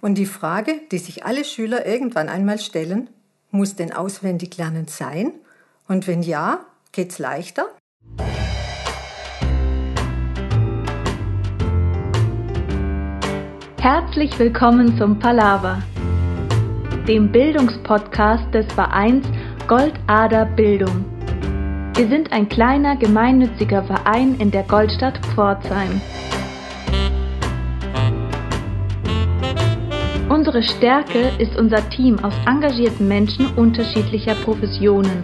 Und die Frage, die sich alle Schüler irgendwann einmal stellen, muss denn auswendig lernen sein? Und wenn ja, geht's leichter? Herzlich willkommen zum Palaver, dem Bildungspodcast des Vereins Goldader Bildung. Wir sind ein kleiner gemeinnütziger Verein in der Goldstadt Pforzheim. Unsere Stärke ist unser Team aus engagierten Menschen unterschiedlicher Professionen.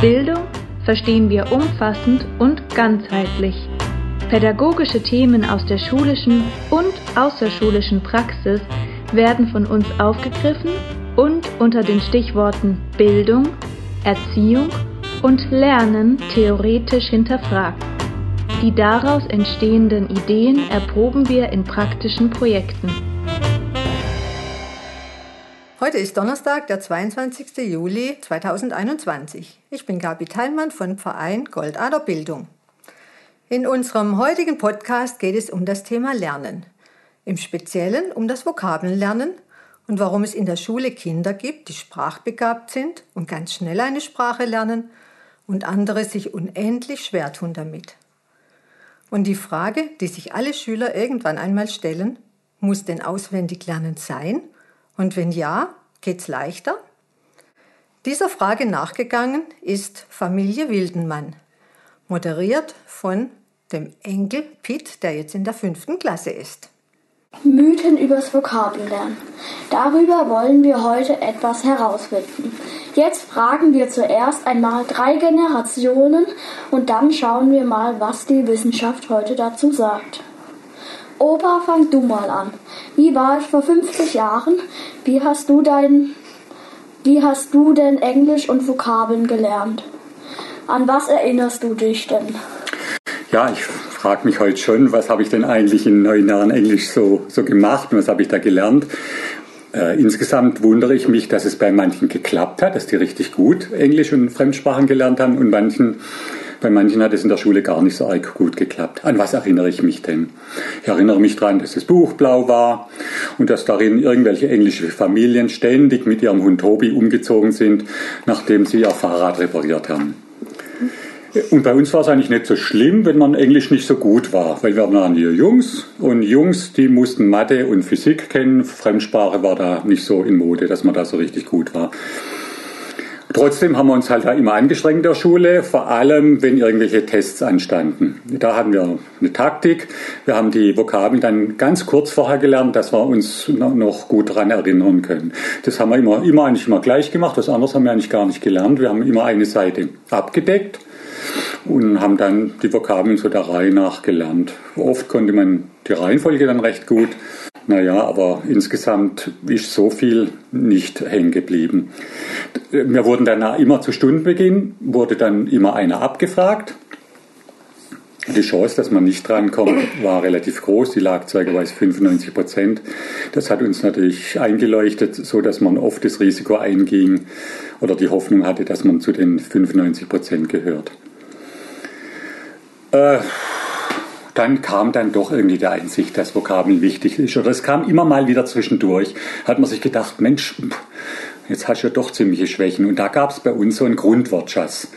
Bildung verstehen wir umfassend und ganzheitlich. Pädagogische Themen aus der schulischen und außerschulischen Praxis werden von uns aufgegriffen und unter den Stichworten Bildung, Erziehung und Lernen theoretisch hinterfragt. Die daraus entstehenden Ideen erproben wir in praktischen Projekten. Heute ist Donnerstag, der 22. Juli 2021. Ich bin Gabi Teilmann von Verein Goldader Bildung. In unserem heutigen Podcast geht es um das Thema Lernen. Im Speziellen um das Vokabellernen und warum es in der Schule Kinder gibt, die sprachbegabt sind und ganz schnell eine Sprache lernen und andere sich unendlich schwer tun damit. Und die Frage, die sich alle Schüler irgendwann einmal stellen, muss denn auswendig lernen sein? Und wenn ja, geht's leichter? Dieser Frage nachgegangen ist Familie Wildenmann, moderiert von dem Enkel Pitt, der jetzt in der fünften Klasse ist. Mythen übers Vokabellernen. Darüber wollen wir heute etwas herausfinden. Jetzt fragen wir zuerst einmal drei Generationen und dann schauen wir mal, was die Wissenschaft heute dazu sagt. Opa, fang du mal an. Wie war ich vor 50 Jahren? Wie hast du dein, wie hast du denn Englisch und Vokabeln gelernt? An was erinnerst du dich denn? Ja, ich frage mich heute schon, was habe ich denn eigentlich in neun Jahren Englisch so, so gemacht und was habe ich da gelernt? Äh, insgesamt wundere ich mich, dass es bei manchen geklappt hat, dass die richtig gut Englisch und Fremdsprachen gelernt haben und manchen bei manchen hat es in der Schule gar nicht so arg gut geklappt. An was erinnere ich mich denn? Ich erinnere mich daran, dass das Buch blau war und dass darin irgendwelche englische Familien ständig mit ihrem Hund Tobi umgezogen sind, nachdem sie ihr Fahrrad repariert haben. Und bei uns war es eigentlich nicht so schlimm, wenn man Englisch nicht so gut war, weil wir waren hier Jungs und Jungs, die mussten Mathe und Physik kennen. Fremdsprache war da nicht so in Mode, dass man da so richtig gut war. Trotzdem haben wir uns halt da immer angestrengt in der Schule, vor allem wenn irgendwelche Tests anstanden. Da hatten wir eine Taktik. Wir haben die Vokabeln dann ganz kurz vorher gelernt, dass wir uns noch gut daran erinnern können. Das haben wir immer, immer eigentlich immer gleich gemacht. Was anderes haben wir eigentlich gar nicht gelernt. Wir haben immer eine Seite abgedeckt und haben dann die Vokabeln so der Reihe nach gelernt. Oft konnte man die Reihenfolge dann recht gut. Naja, aber insgesamt ist so viel nicht hängen geblieben. Wir wurden dann immer zu Stundenbeginn, wurde dann immer einer abgefragt. Die Chance, dass man nicht drankommt, war relativ groß. Die lag circa 95 Prozent. Das hat uns natürlich eingeleuchtet, so dass man oft das Risiko einging oder die Hoffnung hatte, dass man zu den 95 Prozent gehört. Äh, dann kam dann doch irgendwie der Einsicht, dass Vokabeln wichtig ist. Oder es kam immer mal wieder zwischendurch. Hat man sich gedacht, Mensch, jetzt hast du ja doch ziemliche Schwächen. Und da gab es bei uns so einen Grundwortschatz.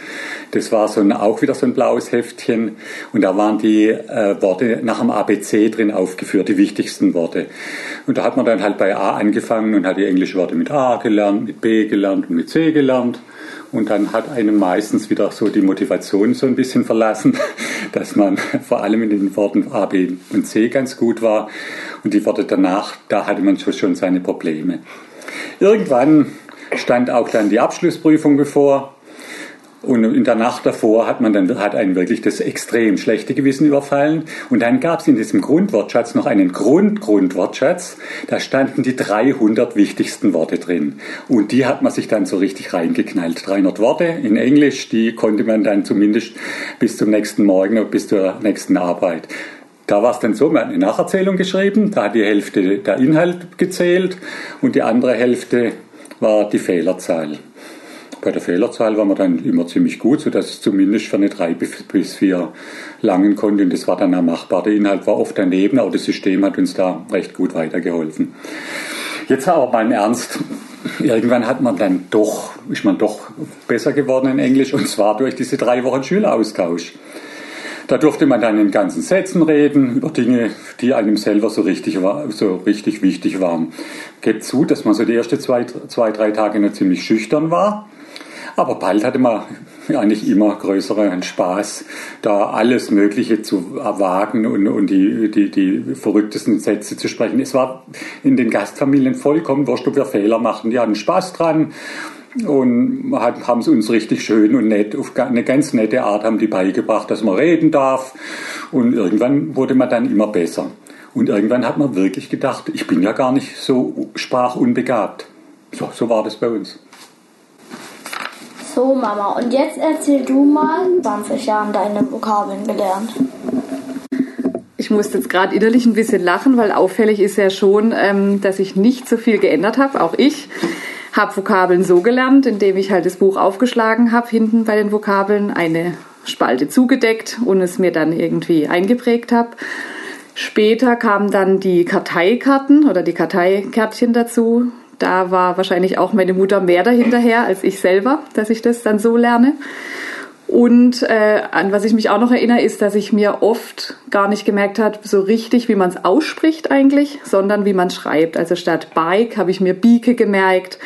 Das war so ein, auch wieder so ein blaues Heftchen. Und da waren die äh, Worte nach dem ABC drin aufgeführt, die wichtigsten Worte. Und da hat man dann halt bei A angefangen und hat die englischen Worte mit A gelernt, mit B gelernt und mit C gelernt. Und dann hat einem meistens wieder so die Motivation so ein bisschen verlassen, dass man vor allem in den Worten A, B und C ganz gut war. Und die Worte danach, da hatte man schon seine Probleme. Irgendwann stand auch dann die Abschlussprüfung bevor. Und in der Nacht davor hat man dann hat einen wirklich das extrem schlechte Gewissen überfallen. Und dann gab es in diesem Grundwortschatz noch einen Grund-Grundwortschatz. Da standen die 300 wichtigsten Worte drin. Und die hat man sich dann so richtig reingeknallt. 300 Worte in Englisch, die konnte man dann zumindest bis zum nächsten Morgen, bis zur nächsten Arbeit. Da war es dann so, man hat eine Nacherzählung geschrieben, da hat die Hälfte der Inhalt gezählt und die andere Hälfte war die Fehlerzahl. Bei der Fehlerzahl waren wir dann immer ziemlich gut, sodass es zumindest für eine drei bis vier langen konnte. Und das war dann auch machbar. Der Inhalt war oft daneben, aber das System hat uns da recht gut weitergeholfen. Jetzt aber mal im Ernst. Irgendwann hat man dann doch, ist man doch besser geworden in Englisch und zwar durch diese drei Wochen Schüleraustausch. Da durfte man dann in ganzen Sätzen reden über Dinge, die einem selber so richtig, war, so richtig wichtig waren. Gebt zu, dass man so die ersten zwei, zwei, drei Tage noch ziemlich schüchtern war. Aber bald hatte man eigentlich immer größeren Spaß, da alles Mögliche zu erwagen und, und die, die, die verrücktesten Sätze zu sprechen. Es war in den Gastfamilien vollkommen wurscht, ob wir Fehler machen. Die hatten Spaß dran und haben es uns richtig schön und nett, auf eine ganz nette Art haben die beigebracht, dass man reden darf. Und irgendwann wurde man dann immer besser. Und irgendwann hat man wirklich gedacht, ich bin ja gar nicht so sprachunbegabt. So, so war das bei uns. So, Mama, und jetzt erzähl du mal, 20 Jahren deine Vokabeln gelernt. Ich musste jetzt gerade innerlich ein bisschen lachen, weil auffällig ist ja schon, ähm, dass ich nicht so viel geändert habe, auch ich habe Vokabeln so gelernt, indem ich halt das Buch aufgeschlagen habe, hinten bei den Vokabeln eine Spalte zugedeckt und es mir dann irgendwie eingeprägt habe. Später kamen dann die Karteikarten oder die Karteikärtchen dazu. Da war wahrscheinlich auch meine Mutter mehr dahinterher als ich selber, dass ich das dann so lerne. Und äh, an was ich mich auch noch erinnere, ist, dass ich mir oft gar nicht gemerkt habe, so richtig, wie man es ausspricht eigentlich, sondern wie man schreibt. Also statt Bike habe ich mir Bieke gemerkt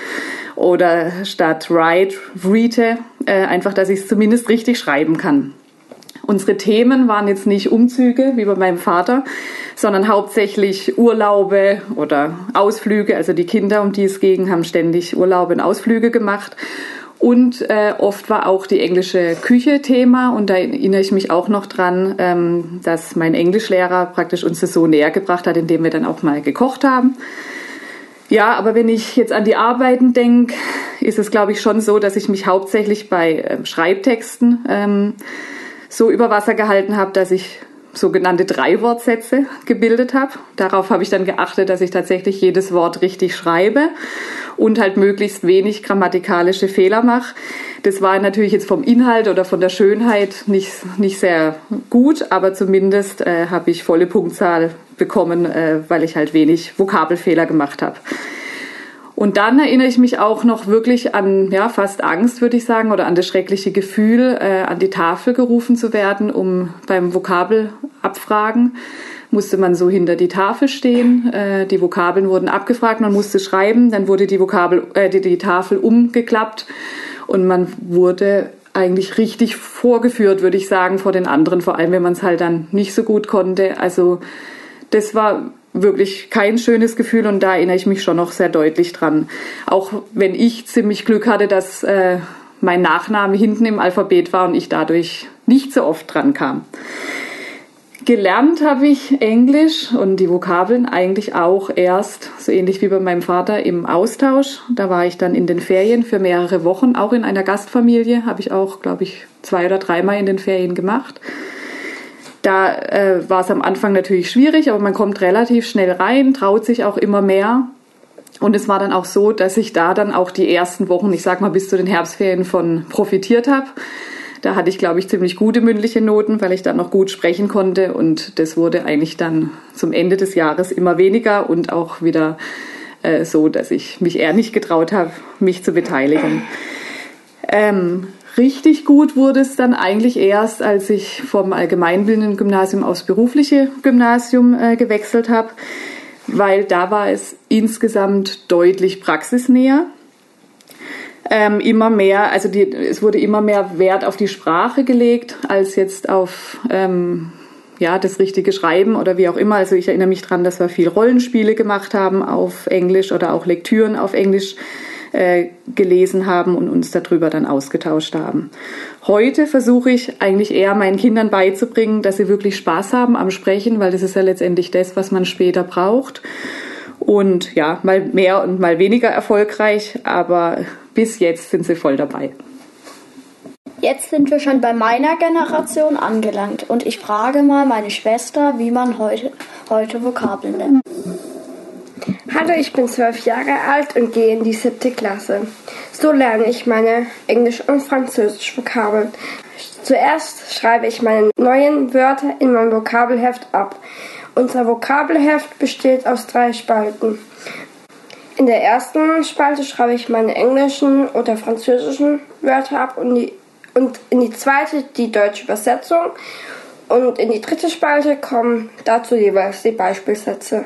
oder statt Ride, Rite, äh, einfach, dass ich es zumindest richtig schreiben kann. Unsere Themen waren jetzt nicht Umzüge wie bei meinem Vater, sondern hauptsächlich Urlaube oder Ausflüge. Also die Kinder, um die es ging, haben ständig Urlaube und Ausflüge gemacht. Und äh, oft war auch die englische Küche Thema und da erinnere ich mich auch noch dran, ähm, dass mein Englischlehrer praktisch uns das so näher gebracht hat, indem wir dann auch mal gekocht haben. Ja, aber wenn ich jetzt an die Arbeiten denke, ist es, glaube ich, schon so, dass ich mich hauptsächlich bei äh, Schreibtexten ähm, so über Wasser gehalten habe, dass ich sogenannte Dreiwortsätze gebildet habe. Darauf habe ich dann geachtet, dass ich tatsächlich jedes Wort richtig schreibe und halt möglichst wenig grammatikalische Fehler mache. Das war natürlich jetzt vom Inhalt oder von der Schönheit nicht, nicht sehr gut, aber zumindest äh, habe ich volle Punktzahl bekommen, äh, weil ich halt wenig Vokabelfehler gemacht habe. Und dann erinnere ich mich auch noch wirklich an ja, fast Angst, würde ich sagen, oder an das schreckliche Gefühl, äh, an die Tafel gerufen zu werden, um beim Vokabelabfragen musste man so hinter die Tafel stehen. Äh, die Vokabeln wurden abgefragt, man musste schreiben, dann wurde die, Vokabel, äh, die, die Tafel umgeklappt und man wurde eigentlich richtig vorgeführt, würde ich sagen, vor den anderen, vor allem wenn man es halt dann nicht so gut konnte. Also das war wirklich kein schönes Gefühl und da erinnere ich mich schon noch sehr deutlich dran. Auch wenn ich ziemlich Glück hatte, dass äh, mein Nachname hinten im Alphabet war und ich dadurch nicht so oft dran kam. Gelernt habe ich Englisch und die Vokabeln eigentlich auch erst, so ähnlich wie bei meinem Vater, im Austausch. Da war ich dann in den Ferien für mehrere Wochen, auch in einer Gastfamilie, habe ich auch, glaube ich, zwei oder dreimal in den Ferien gemacht. Da äh, war es am Anfang natürlich schwierig, aber man kommt relativ schnell rein, traut sich auch immer mehr. Und es war dann auch so, dass ich da dann auch die ersten Wochen, ich sag mal bis zu den Herbstferien von profitiert habe da hatte ich, glaube ich, ziemlich gute mündliche Noten, weil ich dann noch gut sprechen konnte. Und das wurde eigentlich dann zum Ende des Jahres immer weniger und auch wieder äh, so, dass ich mich eher nicht getraut habe, mich zu beteiligen. Ähm, richtig gut wurde es dann eigentlich erst, als ich vom allgemeinbildenden Gymnasium aufs berufliche Gymnasium äh, gewechselt habe, weil da war es insgesamt deutlich praxisnäher ähm, immer mehr, also die, es wurde immer mehr Wert auf die Sprache gelegt, als jetzt auf ähm, ja, das richtige Schreiben oder wie auch immer. Also ich erinnere mich dran, dass wir viel Rollenspiele gemacht haben auf Englisch oder auch Lektüren auf Englisch äh, gelesen haben und uns darüber dann ausgetauscht haben. Heute versuche ich eigentlich eher meinen Kindern beizubringen, dass sie wirklich Spaß haben am Sprechen, weil das ist ja letztendlich das, was man später braucht. Und ja, mal mehr und mal weniger erfolgreich, aber bis jetzt sind sie voll dabei. Jetzt sind wir schon bei meiner Generation angelangt und ich frage mal meine Schwester, wie man heute, heute Vokabeln nennt. Hallo, ich bin zwölf Jahre alt und gehe in die siebte Klasse. So lerne ich meine Englisch- und Französisch-Vokabeln. Zuerst schreibe ich meine neuen Wörter in mein Vokabelheft ab. Unser Vokabelheft besteht aus drei Spalten. In der ersten Spalte schreibe ich meine englischen oder französischen Wörter ab und, die, und in die zweite die deutsche Übersetzung und in die dritte Spalte kommen dazu jeweils die Beispielsätze.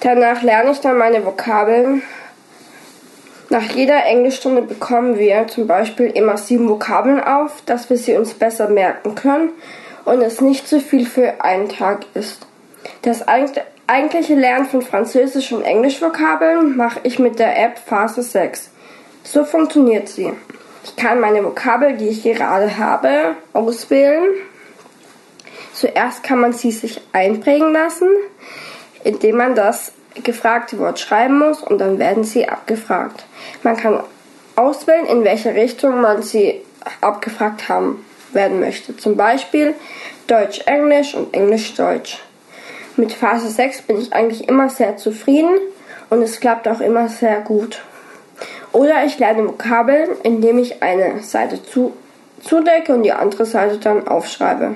Danach lerne ich dann meine Vokabeln. Nach jeder Englischstunde bekommen wir zum Beispiel immer sieben Vokabeln auf, dass wir sie uns besser merken können und es nicht zu viel für einen Tag ist. Das eigentliche Lernen von Französisch und Englisch-Vokabeln mache ich mit der App Phase 6. So funktioniert sie. Ich kann meine Vokabel, die ich gerade habe, auswählen. Zuerst kann man sie sich einprägen lassen, indem man das gefragte Wort schreiben muss und dann werden sie abgefragt. Man kann auswählen, in welche Richtung man sie abgefragt haben werden möchte. Zum Beispiel Deutsch-Englisch und Englisch-Deutsch. Mit Phase 6 bin ich eigentlich immer sehr zufrieden und es klappt auch immer sehr gut. Oder ich lerne Vokabeln, indem ich eine Seite zu, zudecke und die andere Seite dann aufschreibe.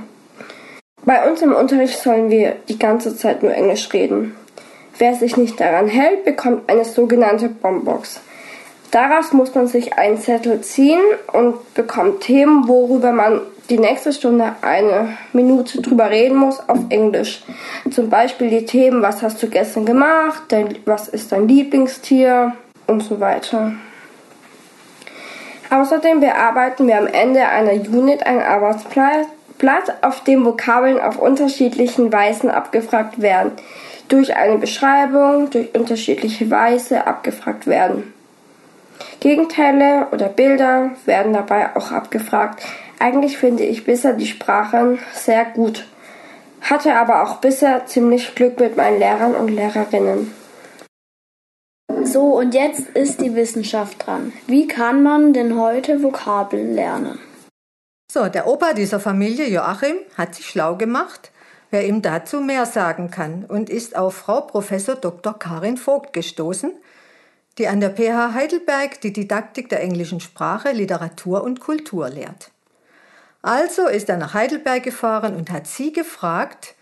Bei uns im Unterricht sollen wir die ganze Zeit nur Englisch reden. Wer sich nicht daran hält, bekommt eine sogenannte Bombox. Daraus muss man sich einen Zettel ziehen und bekommt Themen, worüber man die nächste Stunde eine Minute drüber reden muss auf Englisch. Zum Beispiel die Themen, was hast du gestern gemacht, dein, was ist dein Lieblingstier und so weiter. Außerdem bearbeiten wir am Ende einer Unit ein Arbeitsblatt, auf dem Vokabeln auf unterschiedlichen Weisen abgefragt werden, durch eine Beschreibung, durch unterschiedliche Weise abgefragt werden. Gegenteile oder Bilder werden dabei auch abgefragt. Eigentlich finde ich bisher die Sprachen sehr gut, hatte aber auch bisher ziemlich Glück mit meinen Lehrern und Lehrerinnen. So, und jetzt ist die Wissenschaft dran. Wie kann man denn heute Vokabeln lernen? So, der Opa dieser Familie, Joachim, hat sich schlau gemacht, wer ihm dazu mehr sagen kann und ist auf Frau Professor Dr. Karin Vogt gestoßen, die an der PH Heidelberg die Didaktik der englischen Sprache, Literatur und Kultur lehrt. Also ist er nach Heidelberg gefahren und hat sie gefragt,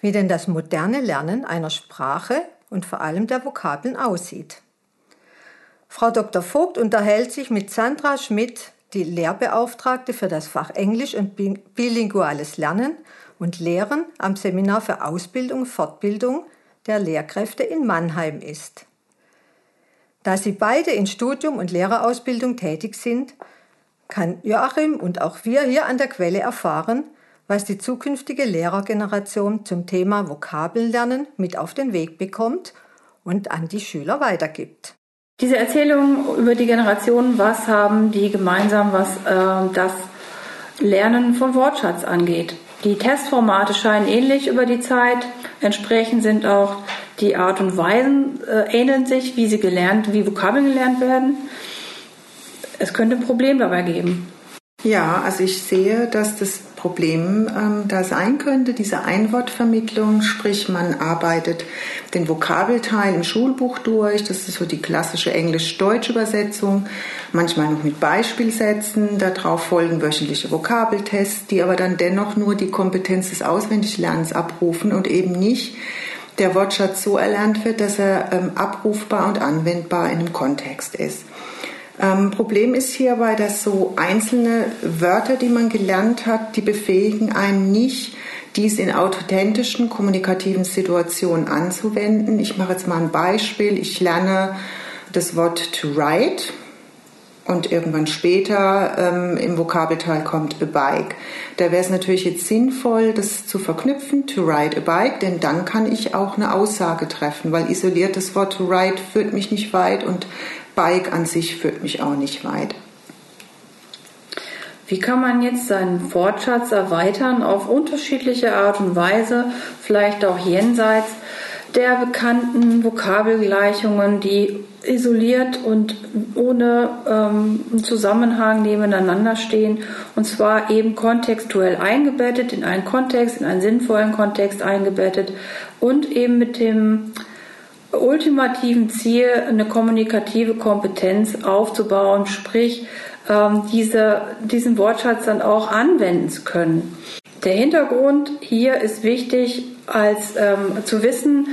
wie denn das moderne Lernen einer Sprache und vor allem der Vokabeln aussieht. Frau Dr. Vogt unterhält sich mit Sandra Schmidt, die Lehrbeauftragte für das Fach Englisch und bilinguales Lernen und Lehren am Seminar für Ausbildung und Fortbildung der Lehrkräfte in Mannheim ist. Da sie beide in Studium und Lehrerausbildung tätig sind, kann Joachim und auch wir hier an der Quelle erfahren, was die zukünftige Lehrergeneration zum Thema Vokabellernen mit auf den Weg bekommt und an die Schüler weitergibt. Diese Erzählung über die Generation, was haben die gemeinsam, was äh, das Lernen von Wortschatz angeht. Die Testformate scheinen ähnlich über die Zeit. Entsprechend sind auch die Art und Weisen äh, ähneln sich, wie sie gelernt, wie Vokabeln gelernt werden. Es könnte ein Problem dabei geben. Ja, also ich sehe, dass das Problem ähm, da sein könnte, diese Einwortvermittlung, sprich man arbeitet den Vokabelteil im Schulbuch durch, das ist so die klassische Englisch-Deutsch-Übersetzung, manchmal noch mit Beispielsätzen, darauf folgen wöchentliche Vokabeltests, die aber dann dennoch nur die Kompetenz des Auswendiglernens abrufen und eben nicht der Wortschatz so erlernt wird, dass er ähm, abrufbar und anwendbar in einem Kontext ist. Ähm, Problem ist hierbei, dass so einzelne Wörter, die man gelernt hat, die befähigen einen nicht, dies in authentischen kommunikativen Situationen anzuwenden. Ich mache jetzt mal ein Beispiel. Ich lerne das Wort to write und irgendwann später ähm, im Vokabelteil kommt a bike. Da wäre es natürlich jetzt sinnvoll, das zu verknüpfen, to ride a bike, denn dann kann ich auch eine Aussage treffen, weil isoliert das Wort to ride führt mich nicht weit und Bike an sich führt mich auch nicht weit. Wie kann man jetzt seinen Wortschatz erweitern auf unterschiedliche Art und Weise, vielleicht auch jenseits der bekannten Vokabelgleichungen, die isoliert und ohne ähm, Zusammenhang nebeneinander stehen und zwar eben kontextuell eingebettet in einen Kontext, in einen sinnvollen Kontext eingebettet und eben mit dem ultimativen Ziel, eine kommunikative Kompetenz aufzubauen, sprich ähm, diese, diesen Wortschatz dann auch anwenden zu können. Der Hintergrund hier ist wichtig, als ähm, zu wissen,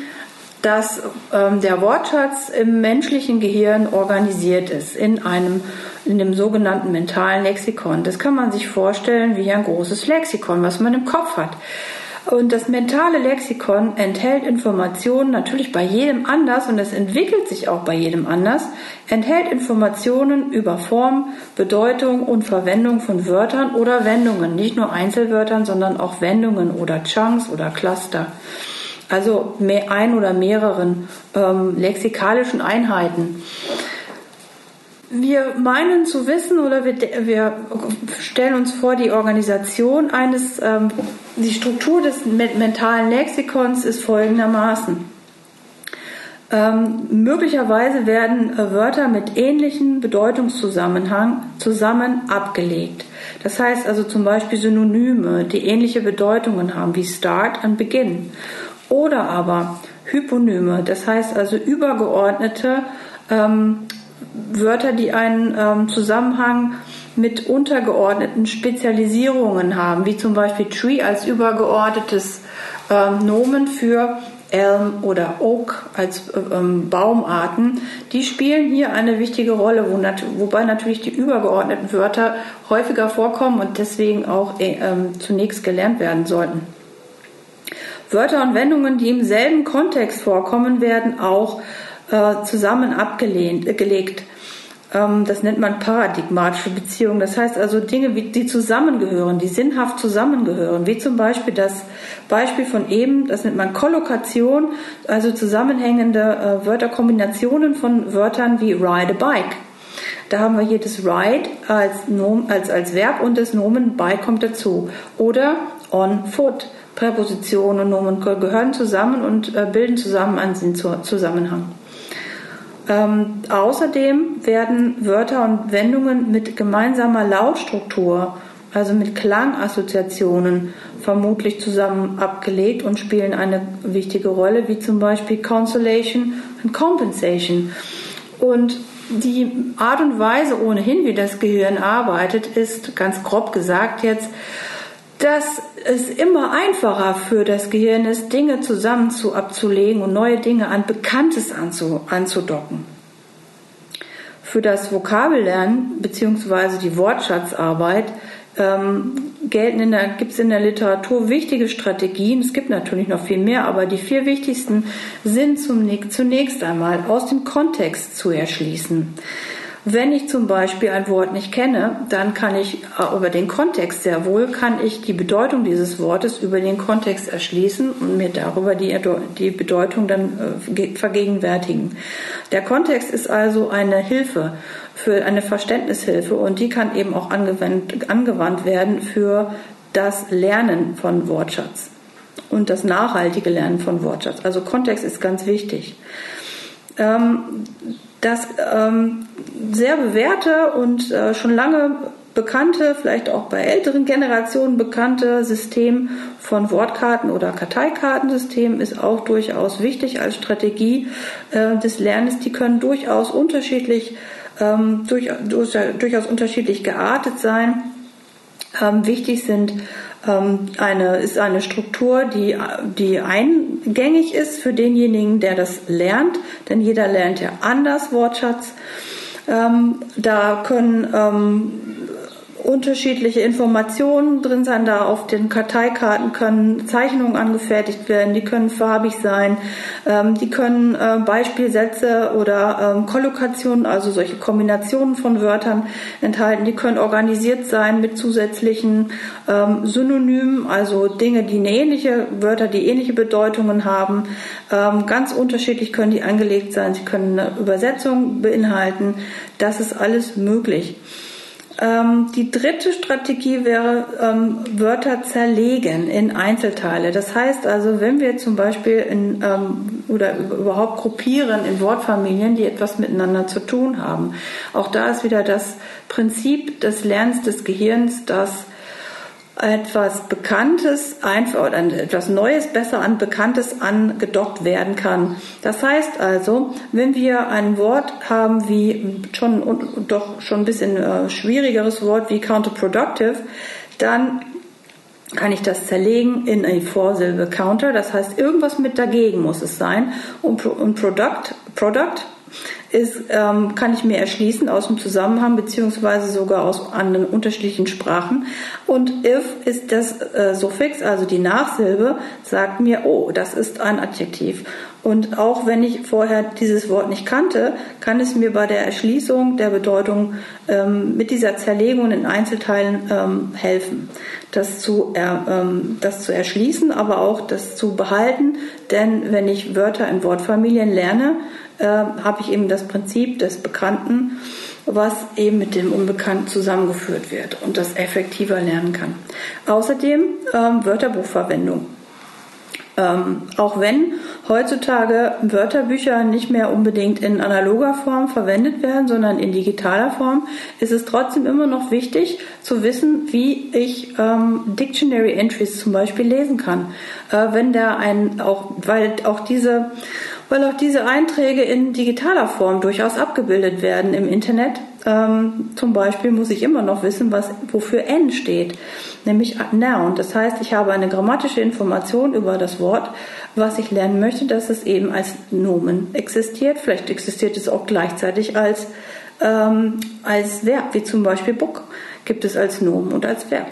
dass ähm, der Wortschatz im menschlichen Gehirn organisiert ist in einem in dem sogenannten mentalen Lexikon. Das kann man sich vorstellen wie ein großes Lexikon, was man im Kopf hat. Und das mentale Lexikon enthält Informationen natürlich bei jedem anders und es entwickelt sich auch bei jedem anders, enthält Informationen über Form, Bedeutung und Verwendung von Wörtern oder Wendungen, nicht nur Einzelwörtern, sondern auch Wendungen oder Chunks oder Cluster. Also ein oder mehreren ähm, lexikalischen Einheiten. Wir meinen zu wissen oder wir, wir stellen uns vor, die Organisation eines, ähm, die Struktur des mentalen Lexikons ist folgendermaßen. Ähm, möglicherweise werden äh, Wörter mit ähnlichen Bedeutungszusammenhang zusammen abgelegt. Das heißt also zum Beispiel Synonyme, die ähnliche Bedeutungen haben wie Start und Beginn. Oder aber Hyponyme, das heißt also übergeordnete ähm, Wörter, die einen ähm, Zusammenhang mit untergeordneten Spezialisierungen haben, wie zum Beispiel Tree als übergeordnetes ähm, Nomen für Elm oder Oak als äh, ähm, Baumarten, die spielen hier eine wichtige Rolle, wo nat wobei natürlich die übergeordneten Wörter häufiger vorkommen und deswegen auch äh, ähm, zunächst gelernt werden sollten. Wörter und Wendungen, die im selben Kontext vorkommen, werden auch äh, zusammen abgelehnt, äh, gelegt. Ähm, das nennt man paradigmatische Beziehungen. Das heißt also Dinge, die zusammengehören, die sinnhaft zusammengehören, wie zum Beispiel das Beispiel von eben, das nennt man Kollokation, also zusammenhängende äh, Wörterkombinationen von Wörtern wie ride a bike. Da haben wir hier das ride als, Nom, als, als Verb und das Nomen bike kommt dazu. Oder on foot. Präpositionen und Nomen gehören zusammen und bilden zusammen einen Zusammenhang. Ähm, außerdem werden Wörter und Wendungen mit gemeinsamer Lautstruktur, also mit Klangassoziationen, vermutlich zusammen abgelegt und spielen eine wichtige Rolle, wie zum Beispiel Consolation und Compensation. Und die Art und Weise ohnehin, wie das Gehirn arbeitet, ist ganz grob gesagt jetzt, dass es immer einfacher für das Gehirn ist, Dinge zusammen zu abzulegen und neue Dinge an Bekanntes anzu, anzudocken. Für das Vokabellernen bzw. die Wortschatzarbeit ähm, gelten in gibt es in der Literatur wichtige Strategien. Es gibt natürlich noch viel mehr, aber die vier wichtigsten sind zunächst einmal aus dem Kontext zu erschließen. Wenn ich zum Beispiel ein Wort nicht kenne, dann kann ich äh, über den Kontext sehr wohl, kann ich die Bedeutung dieses Wortes über den Kontext erschließen und mir darüber die, die Bedeutung dann äh, vergegenwärtigen. Der Kontext ist also eine Hilfe für eine Verständnishilfe und die kann eben auch angewandt, angewandt werden für das Lernen von Wortschatz und das nachhaltige Lernen von Wortschatz. Also Kontext ist ganz wichtig. Ähm, das ähm, sehr bewährte und äh, schon lange bekannte, vielleicht auch bei älteren Generationen bekannte System von Wortkarten oder Karteikartensystem ist auch durchaus wichtig als Strategie äh, des Lernens. Die können durchaus unterschiedlich, ähm, durch, durch, durchaus unterschiedlich geartet sein. Ähm, wichtig sind eine, ist eine Struktur, die, die eingängig ist für denjenigen, der das lernt, denn jeder lernt ja anders Wortschatz. Ähm, da können ähm, unterschiedliche Informationen drin sein. Da auf den Karteikarten können Zeichnungen angefertigt werden, die können farbig sein, ähm, die können äh, Beispielsätze oder ähm, Kollokationen, also solche Kombinationen von Wörtern enthalten. Die können organisiert sein mit zusätzlichen ähm, Synonymen, also Dinge, die ähnliche Wörter, die ähnliche Bedeutungen haben. Ähm, ganz unterschiedlich können die angelegt sein. Sie können eine Übersetzung beinhalten. Das ist alles möglich. Ähm, die dritte Strategie wäre ähm, Wörter zerlegen in Einzelteile. Das heißt also, wenn wir zum Beispiel in, ähm, oder überhaupt gruppieren in Wortfamilien, die etwas miteinander zu tun haben, auch da ist wieder das Prinzip des Lernens des Gehirns, dass etwas Bekanntes einfach etwas Neues besser an Bekanntes angedockt werden kann. Das heißt also, wenn wir ein Wort haben wie schon doch schon ein bisschen äh, schwierigeres Wort wie counterproductive, dann kann ich das zerlegen in eine Vorsilbe Counter. Das heißt, irgendwas mit dagegen muss es sein. Und, und Product, Product ist, ähm, kann ich mir erschließen aus dem Zusammenhang beziehungsweise sogar aus anderen unterschiedlichen Sprachen. Und if ist das äh, Suffix, also die Nachsilbe, sagt mir, oh, das ist ein Adjektiv. Und auch wenn ich vorher dieses Wort nicht kannte, kann es mir bei der Erschließung der Bedeutung ähm, mit dieser Zerlegung in Einzelteilen ähm, helfen, das zu, er, ähm, das zu erschließen, aber auch das zu behalten. Denn wenn ich Wörter in Wortfamilien lerne, äh, habe ich eben das Prinzip des Bekannten, was eben mit dem Unbekannten zusammengeführt wird und das effektiver lernen kann. Außerdem ähm, Wörterbuchverwendung. Ähm, auch wenn heutzutage Wörterbücher nicht mehr unbedingt in analoger Form verwendet werden, sondern in digitaler Form, ist es trotzdem immer noch wichtig zu wissen, wie ich ähm, Dictionary Entries zum Beispiel lesen kann. Äh, wenn da ein, auch, weil auch diese weil auch diese Einträge in digitaler Form durchaus abgebildet werden im Internet. Ähm, zum Beispiel muss ich immer noch wissen, was, wofür N steht, nämlich Noun. Das heißt, ich habe eine grammatische Information über das Wort, was ich lernen möchte, dass es eben als Nomen existiert. Vielleicht existiert es auch gleichzeitig als, ähm, als Verb, wie zum Beispiel Book gibt es als Nomen und als Verb.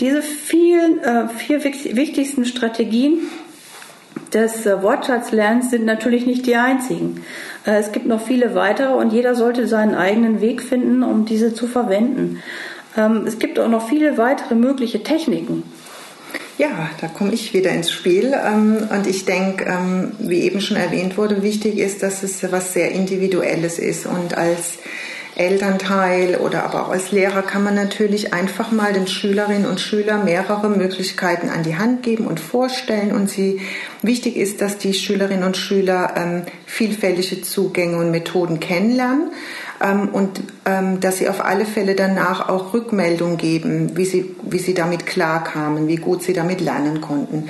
Diese vielen, äh, vier wichtigsten Strategien des äh, Wortschatzlernens sind natürlich nicht die einzigen. Äh, es gibt noch viele weitere und jeder sollte seinen eigenen Weg finden, um diese zu verwenden. Ähm, es gibt auch noch viele weitere mögliche Techniken. Ja, da komme ich wieder ins Spiel. Ähm, und ich denke, ähm, wie eben schon erwähnt wurde, wichtig ist, dass es was sehr Individuelles ist. Und als Elternteil oder aber auch als Lehrer kann man natürlich einfach mal den Schülerinnen und Schülern mehrere Möglichkeiten an die Hand geben und vorstellen. Und sie wichtig ist, dass die Schülerinnen und Schüler ähm, vielfältige Zugänge und Methoden kennenlernen ähm, und ähm, dass sie auf alle Fälle danach auch Rückmeldung geben, wie sie, wie sie damit klarkamen, wie gut sie damit lernen konnten.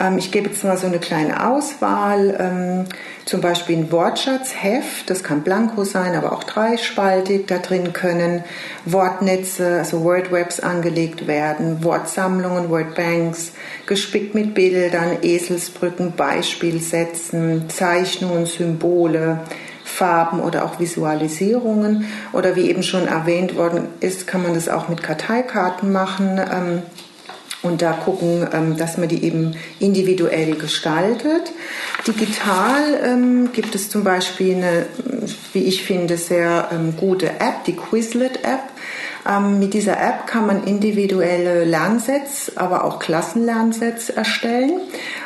Ähm, ich gebe jetzt mal so eine kleine Auswahl, ähm, zum Beispiel ein Wortschatzheft, das kann blanko sein, aber auch dreispaltig. Da drin können Wortnetze, also Wordwebs angelegt werden, Wortsammlungen, Wordbanks, gespickt mit Bildern, Eselsbrücken, Beispielsätzen, Zeichnungen, Symbole, Farben oder auch Visualisierungen. Oder wie eben schon erwähnt worden ist, kann man das auch mit Karteikarten machen ähm, und da gucken, ähm, dass man die eben individuell gestaltet. Digital ähm, gibt es zum Beispiel eine, wie ich finde, sehr gute App, die Quizlet-App. mit dieser App kann man individuelle Lernsets, aber auch Klassenlernsets erstellen.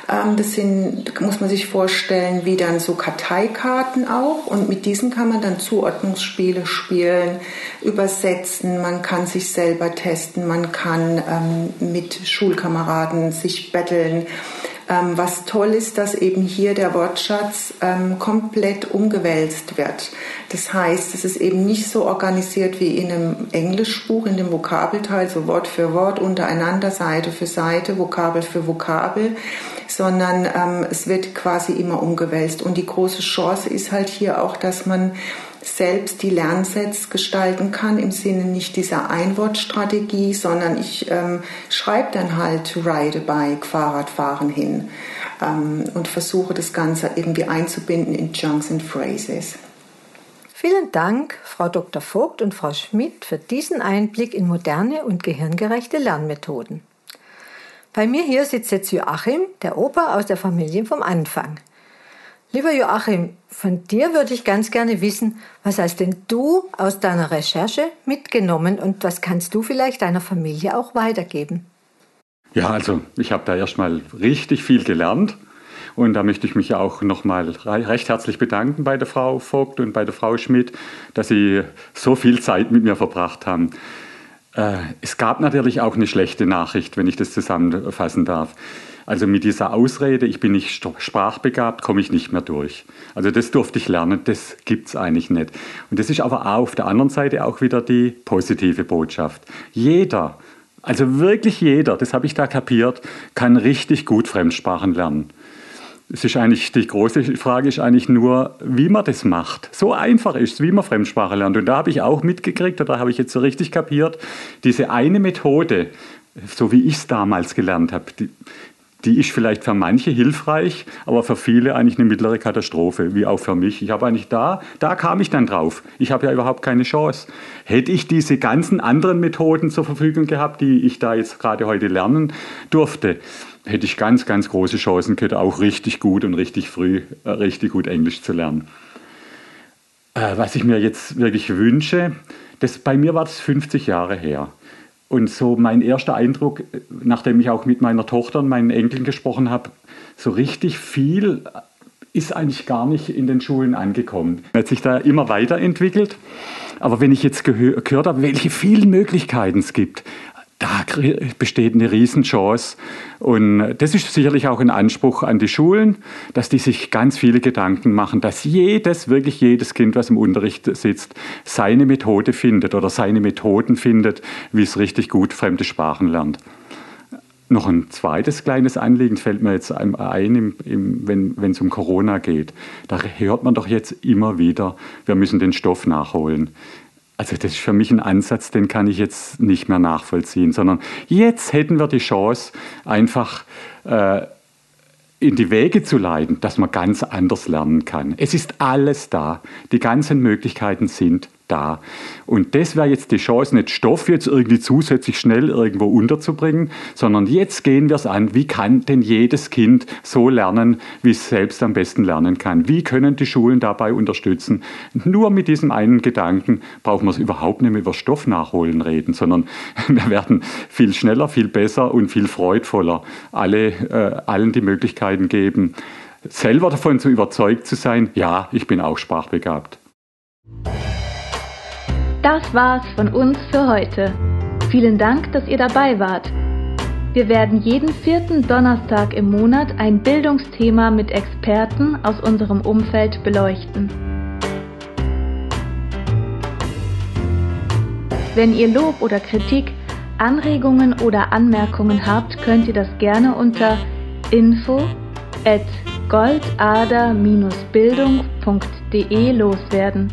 Ähm, das sind, muss man sich vorstellen, wie dann so Karteikarten auch. Und mit diesen kann man dann Zuordnungsspiele spielen, übersetzen, man kann sich selber testen, man kann ähm, mit Schulkameraden sich betteln. Ähm, was toll ist, dass eben hier der Wortschatz ähm, komplett umgewälzt wird. Das heißt, es ist eben nicht so organisiert wie in einem Englischbuch, in dem Vokabelteil, so Wort für Wort untereinander, Seite für Seite, Vokabel für Vokabel, sondern ähm, es wird quasi immer umgewälzt. Und die große Chance ist halt hier auch, dass man selbst die Lernsets gestalten kann, im Sinne nicht dieser Einwortstrategie, sondern ich ähm, schreibe dann halt ride bike, Fahrradfahren hin ähm, und versuche das Ganze irgendwie einzubinden in Chunks and Phrases. Vielen Dank, Frau Dr. Vogt und Frau Schmidt, für diesen Einblick in moderne und gehirngerechte Lernmethoden. Bei mir hier sitzt jetzt Joachim, der Opa aus der Familie vom Anfang. Lieber Joachim, von dir würde ich ganz gerne wissen, was hast denn du aus deiner Recherche mitgenommen und was kannst du vielleicht deiner Familie auch weitergeben? Ja, also ich habe da erstmal richtig viel gelernt. Und da möchte ich mich auch nochmal recht herzlich bedanken bei der Frau Vogt und bei der Frau Schmidt, dass sie so viel Zeit mit mir verbracht haben. Äh, es gab natürlich auch eine schlechte Nachricht, wenn ich das zusammenfassen darf. Also mit dieser Ausrede, ich bin nicht sprachbegabt, komme ich nicht mehr durch. Also das durfte ich lernen, das gibt es eigentlich nicht. Und das ist aber auch auf der anderen Seite auch wieder die positive Botschaft. Jeder Also wirklich jeder, das habe ich da kapiert, kann richtig gut Fremdsprachen lernen. Es ist eigentlich, die große Frage ist eigentlich nur, wie man das macht. So einfach ist es, wie man Fremdsprache lernt. Und da habe ich auch mitgekriegt, oder habe ich jetzt so richtig kapiert, diese eine Methode, so wie ich es damals gelernt habe, die, die ist vielleicht für manche hilfreich, aber für viele eigentlich eine mittlere Katastrophe, wie auch für mich. Ich habe eigentlich da, da kam ich dann drauf. Ich habe ja überhaupt keine Chance. Hätte ich diese ganzen anderen Methoden zur Verfügung gehabt, die ich da jetzt gerade heute lernen durfte, hätte ich ganz, ganz große Chancen gehabt, auch richtig gut und richtig früh, äh, richtig gut Englisch zu lernen. Äh, was ich mir jetzt wirklich wünsche, das, bei mir war das 50 Jahre her. Und so mein erster Eindruck, nachdem ich auch mit meiner Tochter und meinen Enkeln gesprochen habe, so richtig viel ist eigentlich gar nicht in den Schulen angekommen. Hat sich da immer weiterentwickelt. Aber wenn ich jetzt gehört habe, welche vielen Möglichkeiten es gibt, da besteht eine Riesenchance. Und das ist sicherlich auch ein Anspruch an die Schulen, dass die sich ganz viele Gedanken machen, dass jedes, wirklich jedes Kind, was im Unterricht sitzt, seine Methode findet oder seine Methoden findet, wie es richtig gut fremde Sprachen lernt. Noch ein zweites kleines Anliegen fällt mir jetzt ein, im, im, wenn es um Corona geht. Da hört man doch jetzt immer wieder, wir müssen den Stoff nachholen. Also das ist für mich ein Ansatz, den kann ich jetzt nicht mehr nachvollziehen, sondern jetzt hätten wir die Chance, einfach äh, in die Wege zu leiten, dass man ganz anders lernen kann. Es ist alles da. Die ganzen Möglichkeiten sind da. Und das wäre jetzt die Chance, nicht Stoff jetzt irgendwie zusätzlich schnell irgendwo unterzubringen, sondern jetzt gehen wir es an, wie kann denn jedes Kind so lernen, wie es selbst am besten lernen kann? Wie können die Schulen dabei unterstützen? Nur mit diesem einen Gedanken brauchen wir es überhaupt nicht mehr über Stoff nachholen reden, sondern wir werden viel schneller, viel besser und viel freudvoller alle, äh, allen die Möglichkeiten geben, selber davon zu überzeugt zu sein, ja, ich bin auch sprachbegabt. Das war's von uns für heute. Vielen Dank, dass ihr dabei wart. Wir werden jeden vierten Donnerstag im Monat ein Bildungsthema mit Experten aus unserem Umfeld beleuchten. Wenn ihr Lob oder Kritik, Anregungen oder Anmerkungen habt, könnt ihr das gerne unter info at goldader-bildung.de loswerden.